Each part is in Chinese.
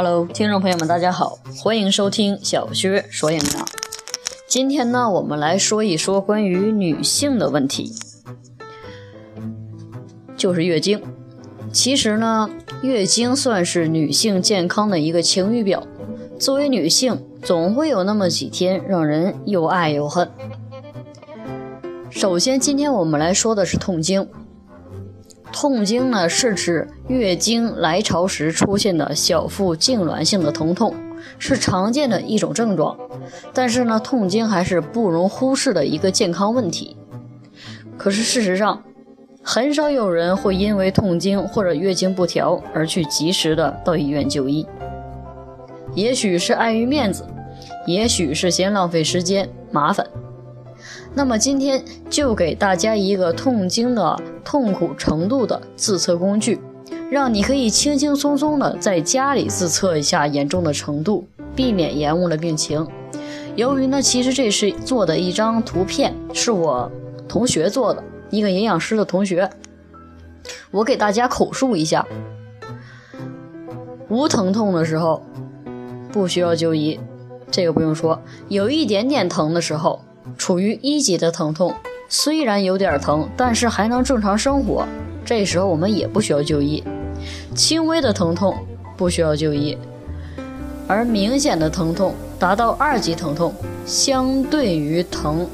Hello，听众朋友们，大家好，欢迎收听小薛说营养。今天呢，我们来说一说关于女性的问题，就是月经。其实呢，月经算是女性健康的一个晴雨表。作为女性，总会有那么几天让人又爱又恨。首先，今天我们来说的是痛经。痛经呢，是指月经来潮时出现的小腹痉挛性的疼痛，是常见的一种症状。但是呢，痛经还是不容忽视的一个健康问题。可是事实上，很少有人会因为痛经或者月经不调而去及时的到医院就医。也许是碍于面子，也许是嫌浪费时间麻烦。那么今天就给大家一个痛经的痛苦程度的自测工具，让你可以轻轻松松的在家里自测一下严重的程度，避免延误了病情。由于呢，其实这是做的一张图片，是我同学做的，一个营养师的同学。我给大家口述一下：无疼痛的时候不需要就医，这个不用说；有一点点疼的时候。处于一级的疼痛，虽然有点疼，但是还能正常生活。这时候我们也不需要就医。轻微的疼痛不需要就医，而明显的疼痛达到二级疼痛，相对于疼，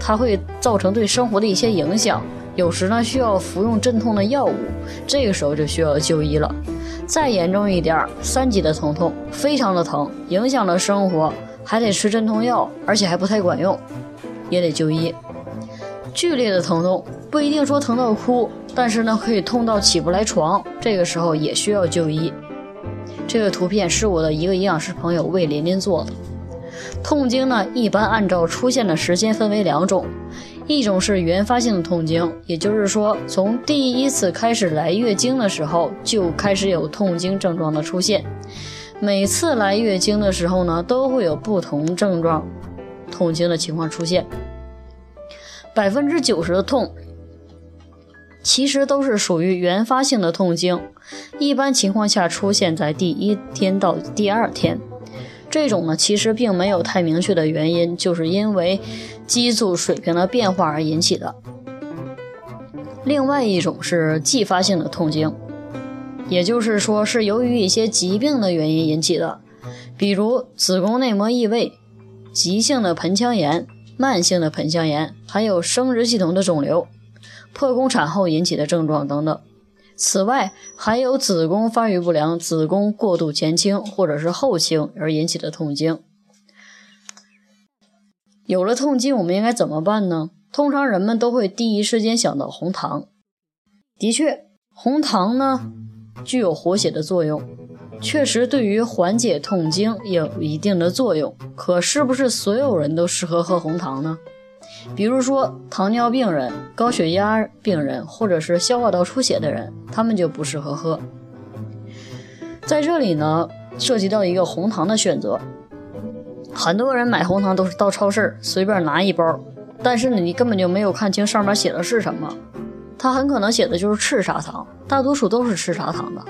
它会造成对生活的一些影响。有时呢需要服用镇痛的药物，这个时候就需要就医了。再严重一点，三级的疼痛非常的疼，影响了生活，还得吃镇痛药，而且还不太管用。也得就医。剧烈的疼痛不一定说疼到哭，但是呢可以痛到起不来床，这个时候也需要就医。这个图片是我的一个营养师朋友为琳琳做的。痛经呢一般按照出现的时间分为两种，一种是原发性的痛经，也就是说从第一次开始来月经的时候就开始有痛经症状的出现，每次来月经的时候呢都会有不同症状。痛经的情况出现，百分之九十的痛其实都是属于原发性的痛经，一般情况下出现在第一天到第二天。这种呢，其实并没有太明确的原因，就是因为激素水平的变化而引起的。另外一种是继发性的痛经，也就是说是由于一些疾病的原因引起的，比如子宫内膜异位。急性的盆腔炎、慢性的盆腔炎，还有生殖系统的肿瘤、剖宫产后引起的症状等等。此外，还有子宫发育不良、子宫过度前倾或者是后倾而引起的痛经。有了痛经，我们应该怎么办呢？通常人们都会第一时间想到红糖。的确，红糖呢具有活血的作用。确实，对于缓解痛经有一定的作用。可是不是所有人都适合喝红糖呢？比如说糖尿病人、高血压病人，或者是消化道出血的人，他们就不适合喝。在这里呢，涉及到一个红糖的选择。很多人买红糖都是到超市随便拿一包，但是呢，你根本就没有看清上面写的是什么，它很可能写的就是赤砂糖，大多数都是赤砂糖的。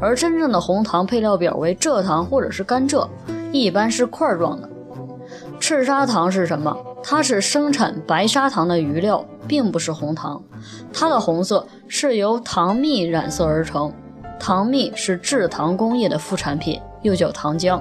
而真正的红糖配料表为蔗糖或者是甘蔗，一般是块状的。赤砂糖是什么？它是生产白砂糖的余料，并不是红糖。它的红色是由糖蜜染色而成。糖蜜是制糖工业的副产品，又叫糖浆，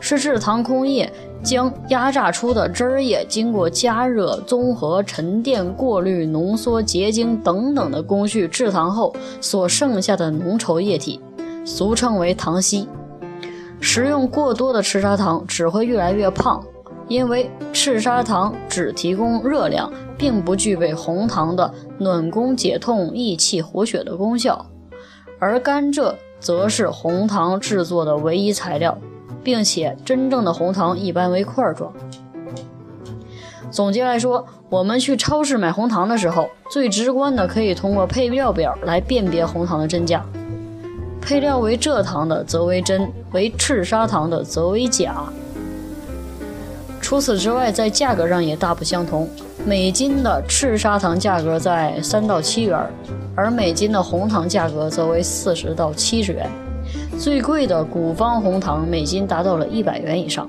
是制糖工业将压榨出的汁液经过加热、综合、沉淀、过滤、浓缩、结晶等等的工序制糖后所剩下的浓稠液体。俗称为糖稀，食用过多的赤砂糖只会越来越胖，因为赤砂糖只提供热量，并不具备红糖的暖宫解痛、益气活血的功效。而甘蔗则是红糖制作的唯一材料，并且真正的红糖一般为块状。总结来说，我们去超市买红糖的时候，最直观的可以通过配料表来辨别红糖的真假。配料为蔗糖的则为真，为赤砂糖的则为假。除此之外，在价格上也大不相同。每斤的赤砂糖价格在三到七元，而每斤的红糖价格则为四十到七十元。最贵的古方红糖每斤达到了一百元以上，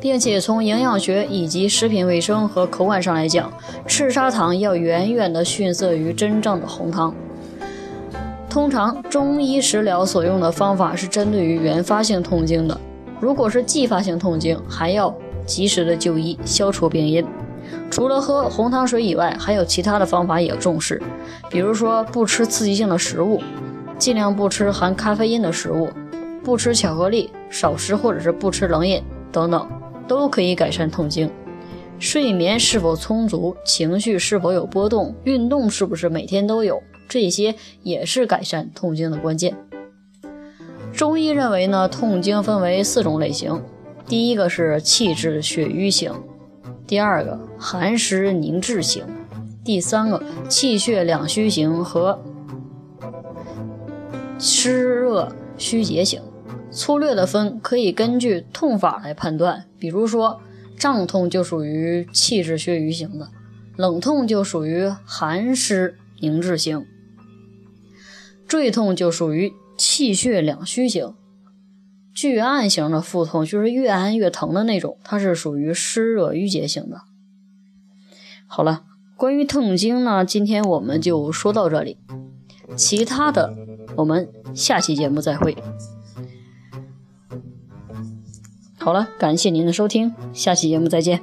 并且从营养学以及食品卫生和口感上来讲，赤砂糖要远远的逊色于真正的红糖。通常中医食疗所用的方法是针对于原发性痛经的，如果是继发性痛经，还要及时的就医，消除病因。除了喝红糖水以外，还有其他的方法也要重视，比如说不吃刺激性的食物。尽量不吃含咖啡因的食物，不吃巧克力，少食或者是不吃冷饮等等，都可以改善痛经。睡眠是否充足，情绪是否有波动，运动是不是每天都有，这些也是改善痛经的关键。中医认为呢，痛经分为四种类型，第一个是气滞血瘀型，第二个寒湿凝滞型，第三个气血两虚型和。湿热虚结型，粗略的分可以根据痛法来判断。比如说，胀痛就属于气滞血瘀型的，冷痛就属于寒湿凝滞型，坠痛就属于气血两虚型，巨按型的腹痛就是越按越疼的那种，它是属于湿热瘀结型的。好了，关于痛经呢，今天我们就说到这里，其他的。我们下期节目再会。好了，感谢您的收听，下期节目再见。